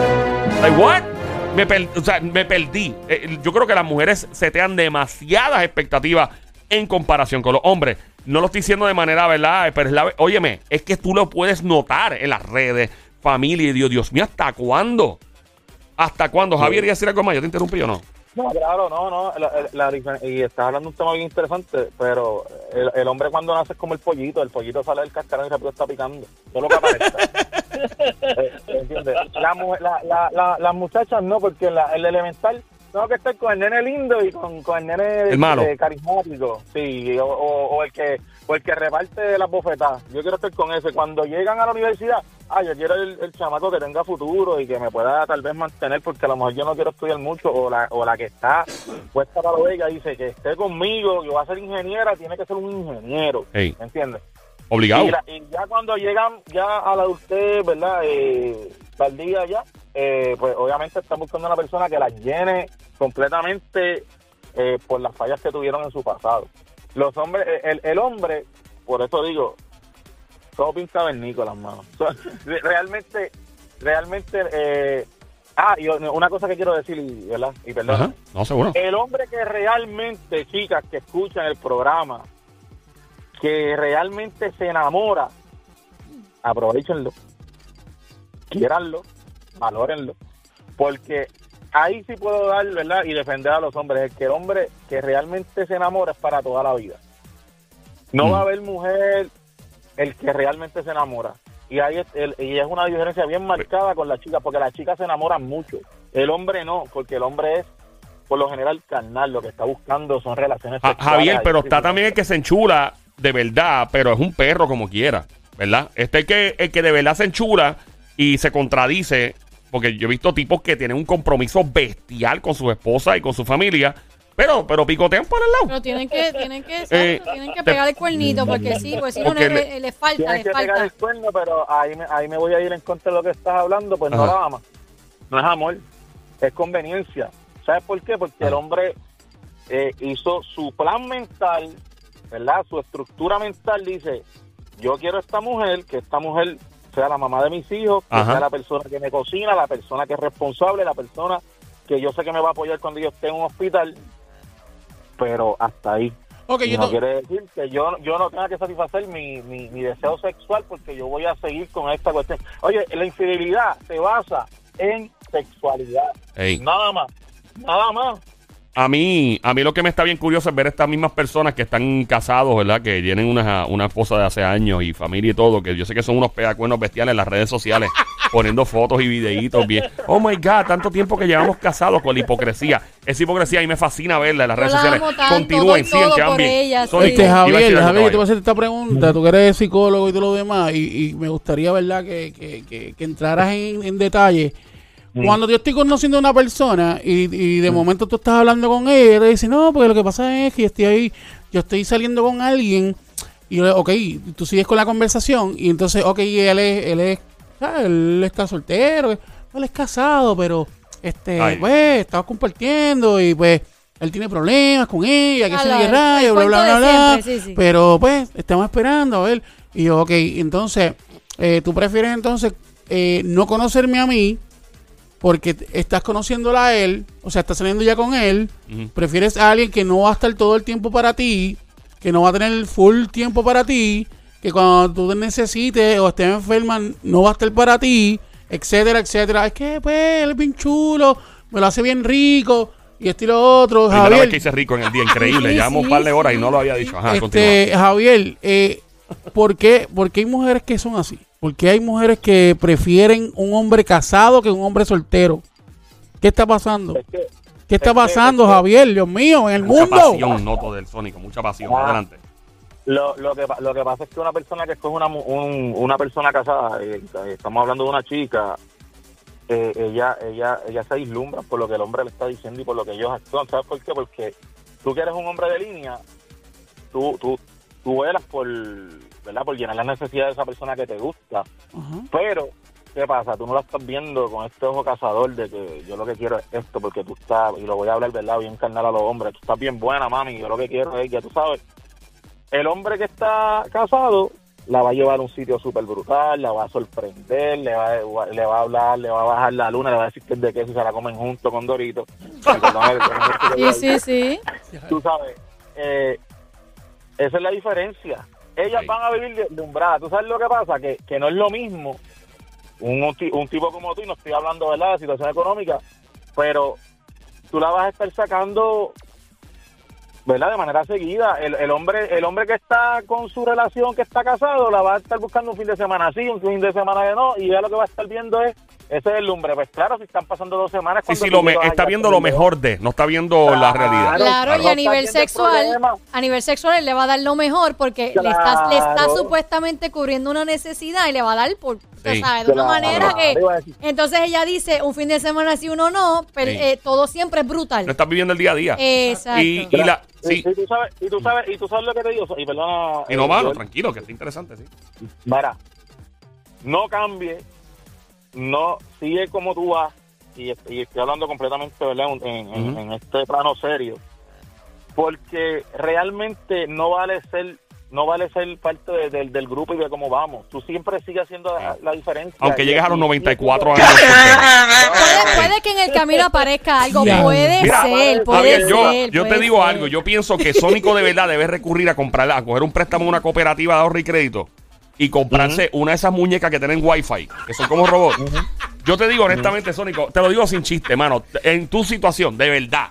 Like, what? Me, per- o sea, me perdí. Eh, yo creo que las mujeres setean demasiadas expectativas en comparación con los hombres. No lo estoy diciendo de manera, ¿verdad? Pero es la, óyeme, es que tú lo puedes notar en las redes, familia y Dios, Dios mío, ¿hasta cuándo? ¿Hasta cuándo? Javier, ¿y decir algo más? ¿Yo te interrumpí o no? No, claro, no, no. la- la difer- y estás hablando de un tema bien interesante, pero el, el hombre cuando nace es como el pollito, el pollito sale del cascarón y rápido está picando. Todo lo que aparezca. Eh, ¿Entiendes? La, la, la, la- las muchachas no, porque la- el elemental tengo que estar con el nene lindo y con, con el nene El malo. eh, carismático, sí, o, o- o el que o el que reparte las bofetadas. Yo quiero estar con ese. Cuando llegan a la universidad, ah, yo quiero el, el chamaco que tenga futuro y que me pueda tal vez mantener, porque a lo mejor yo no quiero estudiar mucho, o la, o la que está puesta para lo ella dice que esté conmigo, que va a ser ingeniera, tiene que ser un ingeniero. ¿Me entiendes? Obligado. Y, la- y ya cuando llegan ya a la adultez, ¿verdad? Eh, al día ya, eh, pues obviamente están buscando una persona que las llene completamente eh, por las fallas que tuvieron en su pasado. Los hombres, el, el hombre, por eso digo, todo pinta vernícolas, mano. *laughs* Re- realmente, realmente, eh, ah, y una cosa que quiero decir, y- ¿verdad? Y perdón. Ajá. No, seguro. El hombre que realmente, chicas, que escuchan el programa, que realmente se enamora, aprovechenlo, quiéranlo, valórenlo, porque ahí sí puedo dar, ¿verdad? Y defender a los hombres. El que el hombre que realmente se enamora es para toda la vida. No Mm. va a haber mujer el que realmente se enamora. Y ahí es, el- y es una diferencia bien marcada con las chicas, porque las chicas se enamoran mucho. El hombre no, porque el hombre es, por lo general, carnal. Lo que está buscando son relaciones sexuales. Javier, pero está también el que se enchula de verdad, pero es un perro como quiera, ¿verdad? Este es el que, el que de verdad se enchula y se contradice, porque yo he visto tipos que tienen un compromiso bestial con su esposa y con su familia, pero, pero picotean por el lado. Pero tienen que, tienen que, Eh, tienen que te- pegar el cuernito porque sí, pues si no, le, le- le falta, le que pegar el cuerno, pero ahí me, ahí me voy a ir en contra de lo que estás hablando, pues no Ajá. la ama. No es amor, es conveniencia. ¿Sabes por qué? Porque el Ajá. hombre eh, hizo su plan mental, ¿verdad? Su estructura mental dice, yo quiero esta mujer, que esta mujer sea la mamá de mis hijos, que Ajá. sea la persona que me cocina, la persona que es responsable, la persona que yo sé que me va a apoyar cuando yo esté en un hospital, pero hasta ahí. Ok, Y yo no to- quiere decir que yo, yo no tenga que satisfacer mi, mi, mi deseo sexual porque yo voy a seguir con esta cuestión. Oye, la infidelidad se basa en sexualidad. Ey. Nada más. Nada más. A mí, a mí lo que me está bien curioso es ver estas mismas personas que están casados, ¿verdad? Que tienen una, una esposa de hace años y familia y todo, que yo sé que son unos pedacuenos bestiales en las redes sociales, *laughs* poniendo fotos y videitos bien. Oh my God, tanto tiempo que llevamos casados con la hipocresía. Esa hipocresía y me fascina verla en las redes la sociales. Continúen, sigan, todo que van por bien. sí. Este, iba a Javier, Javier, yo te voy a hacer esta pregunta. Tú que eres psicólogo y todo lo demás, y, y me gustaría, ¿verdad?, que, que, que, que entraras en, en detalle. Cuando yo estoy conociendo a una persona y, y de momento tú estás hablando con ella, y ella te dice, no, porque lo que pasa es que yo estoy ahí, yo estoy saliendo con alguien, y yo le ok, tú sigues con la conversación, y entonces, ok, él es, él es, ah, él está soltero, él es casado, pero, este, Ay. pues, estamos compartiendo, y pues, él tiene problemas con ella, que Ah, se le rayo, bla, bla, bla, bla. sí, sí. Pero pues, estamos esperando a ver. Y yo, ok, entonces, eh, tú prefieres entonces eh, no conocerme a mí porque estás conociéndola a él, o sea, estás saliendo ya con él. Prefieres a alguien que no va a estar todo el tiempo para ti, que no va a tener full tiempo para ti, que cuando tú te necesites o estés enferma no va a estar para ti. etcétera, etcétera. Es que, pues, él es bien chulo, me lo hace bien rico, y esto y lo otro. Primera vez Javier, que hice rico en el día, increíble. *laughs* Sí, Llevamos un par de horas y no lo había dicho. Ajá, este, Javier, eh, ¿por, qué, por qué hay mujeres que son así? ¿Por qué hay mujeres que prefieren un hombre casado que un hombre soltero? ¿Qué está pasando? Es que, ¿Qué está es que- pasando, es que- Javier? Dios mío, en el Mucha mundo. pasión, noto del Sónico, mucha pasión. Ah. Adelante. Lo, lo, que, lo que pasa es que una persona que escoge una, mu- un- una persona casada, eh, estamos hablando de una chica, eh, ella, ella, ella se vislumbra por lo que el hombre le está diciendo y por lo que ellos actúan. ¿Sabes por qué? Porque tú que eres un hombre de línea, tú, tú, tú velas por, ¿verdad? por llenar las necesidades de esa persona que te gusta. Pero, ¿qué pasa? Tú no la estás viendo con este ojo cazador de que yo lo que quiero es esto, porque tú estás, y lo voy a hablar, ¿verdad? Bien carnal a los hombres, tú estás bien buena, mami, yo lo que quiero es que tú sabes, el hombre que está casado la va a llevar a un sitio súper brutal, la va a sorprender, le va, a- le va a hablar, le va a bajar la luna, le va a decir que es de queso y se la comen junto con Dorito. *laughs* Sí, sí, sí. Tú sabes, eh, esa es la diferencia. Ellas Sí. van a vivir deslumbradas. ¿Tú sabes lo que pasa? Que, que no es lo mismo un, un tipo como tú, y no estoy hablando ¿verdad? de situación económica, pero tú la vas a estar sacando ¿verdad? de manera seguida. El, el hombre el hombre que está con su relación, que está casado, la va a estar buscando un fin de semana sí, un fin de semana que no, y ya lo que va a estar viendo es ese es el lumbre. Pues claro, si están pasando dos semanas... Sí, sí, lo me- está viendo lo mejor de, no está viendo la realidad. Claro, y a nivel sexual, a nivel sexual él le va a dar lo mejor porque le, está, le está supuestamente cubriendo una necesidad y le va a dar por, usted Sí. sabe, de una manera que... Entonces ella dice, un fin de semana sí, uno no, pero Sí. eh, todo siempre es brutal. No estás viviendo el día a día. Exacto. Y, y la, Y- sí. Y, tú sabes, y tú sabes, y tú sabes lo que te digo, y perdona. Y no, eh, Joel, tranquilo, que está interesante, sí. Mira, no cambie, no sigue como tú vas, y, est- y estoy hablando completamente, ¿verdad? En, en- Ujú. en este plano serio, porque realmente no vale ser no vale ser parte de- del- del grupo y de cómo vamos. Tú siempre sigues haciendo la, la diferencia. Aunque llegues a los y- 94 y- años. *laughs* Puede, puede que en el camino aparezca algo, puede Mira, ser, puede Javier, yo, ser. yo te digo ser. algo. Yo pienso que Sónico de verdad debe recurrir a comprar, a coger un préstamo en una cooperativa de ahorro y crédito y comprarse una de esas muñecas que tienen wifi, que son como robots. Yo te digo honestamente, Sónico, te lo digo sin chiste, mano. En tu situación, de verdad.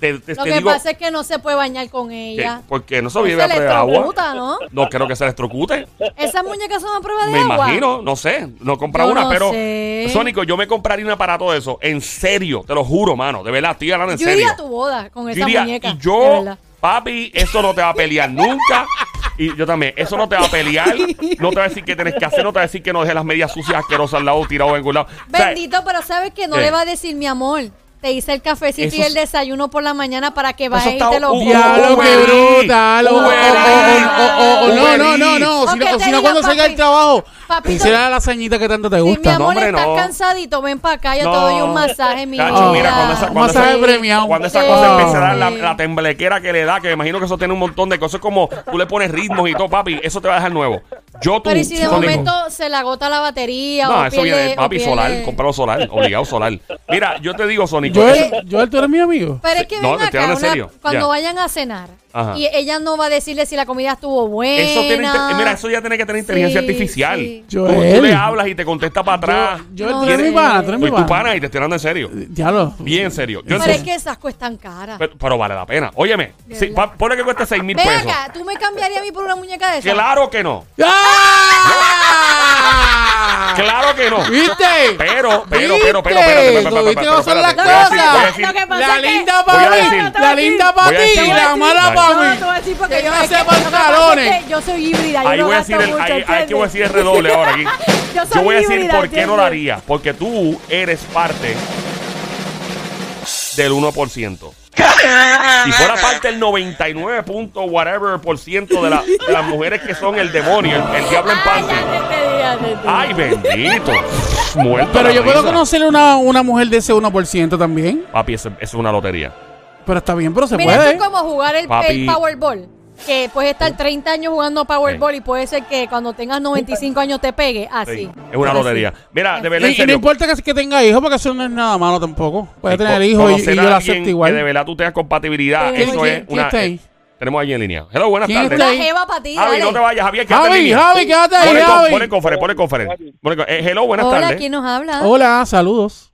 Te, te- Lo te que digo pasa es que no se puede bañar con ella. porque no se No vive a prueba de agua. ¿no? No creo que se electrocute. Esas muñecas son a prueba de Me agua. imagino, no sé, no compra Yo una, no pero sé. Sónico, yo me compraría un aparato de eso, en serio, te lo juro, mano, de verdad, estoy hablando en Yo serio. iría a tu boda con Yo esa iría- muñeca. y yo, papi, eso no te va a pelear nunca. Y yo también, eso no te va a pelear. No te va a decir qué tienes que hacer, no te va a decir que no dejes las medias sucias asquerosas al lado, tirado en algún lado. O sea, Bendito, pero ¿sabes que No le va a decir mi amor. Te hice el cafecito Eso y el es- desayuno por la mañana para que vayas y te lo. Diablo, qué brutal. O- No, no, no, no. Si no, O que si te no diga, cuando salga papi, el trabajo, papito, hiciera la lasañita que tanto te Si mi gusta. amor hombre, estás no. cansadito, ven para acá, yo No. te doy un masaje, mi Chacho, vida. mira, cuando esa, cuando esa- masaje premiado. cuando esa Sí. cosa empieza a dar la, Sí. la temblequera que le da, que me imagino que eso tiene un montón de cosas, como tú le pones ritmos y todo, papi, eso te va a dejar nuevo. Yo tú, Pero y si de Sónico, momento se le agota la batería No, o eso pierde, viene, o papi, pierde- solar, comprarlo solar, obligado solar. Mira, yo te digo, Sónico, Joel, eso- Joel, tú eres mi amigo. Pero es que No, ven te acá, en una- serio, cuando ya. vayan a cenar Ajá. y ella no va a decirle si la comida estuvo buena. Eso tiene, mira, eso ya tiene que tener inteligencia Sí, artificial. sí. Tú, Joel. tú le hablas y te contesta para atrás. Joel, No tú eres sé. mi pana, tú eres mi Soy tu pana. pana y te estoy hablando en serio. Diablo. Bien en serio. Yo Pero es que esas cuestan caras. pero, pero vale la pena. Óyeme, De sí, verdad. pa- ponle que cueste 6 mil Ven pesos. acá, ¿tú me cambiarías a mí por una muñeca de esas? Claro que no. ¡Ah! *laughs* Claro que no. ¿Viste? Pero, pero, pero, pero, pero, ¿Viste? espérate, espérate, ¿Tú espérate, viste cómo son las cosas? La linda para mí, la linda para ti la mala para No, mí. Que yo, no pasa pantalones. yo soy híbrida. yo Ahí no voy a decir el, ahí, que voy a decir el redoble ahora aquí. *laughs* Yo voy a decir por qué no lo haría. Porque tú eres parte del 1%. Si fuera parte del 99 punto whatever por ciento de, la- de las mujeres que son el demonio, el, el diablo en te Ay, bendito. Muerto Pero yo puedo risa. conocer una, una mujer de ese 1% también. Papi, eso, eso es una lotería. Pero está bien, pero se Mira, puede. es como jugar el, Papi. el Powerball. Que puedes estar 30 años jugando Powerball y puede ser que cuando tengas 95 años te pegue. Así. Sí, es una lotería. Mira, de verdad, Y, en y no serio. importa que, que tenga hijos, porque eso no es nada malo tampoco. Puede co- tener hijos y, y conocer yo a lo alguien acepto igual. Que de verdad tú tengas compatibilidad. Sí. Eso ¿Quién- es quién una. está ahí? Tenemos allí en línea. Hello, buenas ¿Quién tardes. está Una ahí? jeva para ti, Javi, dale. no te vayas, Javier, quédate en Javi, línea. Javi, quédate ahí, el con- Javi. Pon el cofre, pon el cofre. Pon el co- eh, hello, buenas Hola, tardes. ¿quién nos habla? Hola, saludos.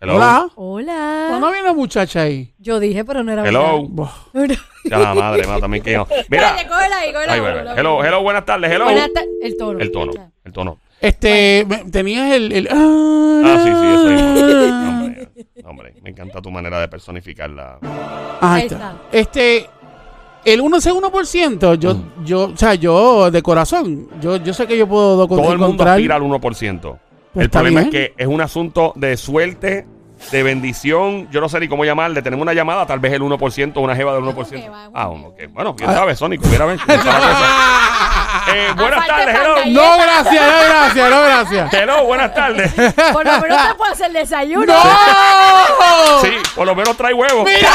Hello. Hola. Hola. ¿Cuándo viene la muchacha ahí? Yo dije, pero no era Hello. *laughs* Ya la madre, ma, también que yo. Mira. Espérate, cógela ahí, cógela ahí, cógela Hello, ahí. hello, buenas tardes. Hello. Buenas ta- el tono. El tono, el tono. Este, me- tenías el... el Ah, sí, sí, eso. No, Hombre, hombre, me encanta tu manera de personificarla. Ahí Ahí está. Este, el 1 ese 1%, yo, Mm. yo, o sea, yo de corazón, yo, yo sé que yo puedo Todo el mundo aspira al 1%. Pues el problema bien. es que es un asunto de suerte, de bendición. Yo no sé ni cómo llamarle. Tenemos una llamada, tal vez el 1%, una jeva del 1%. jeva, es una Ah, jeva. ok. Bueno, quién sabe, Sónico. Mira, a ver. cómo está la cosa. *laughs* Eh, buenas tardes, hello. No, gracias, no, gracias, no, gracias. Hello, buenas tardes. Por lo menos te puedo hacer desayuno. *laughs* ¡No! Sí, por lo menos trae huevos. ¡Mira!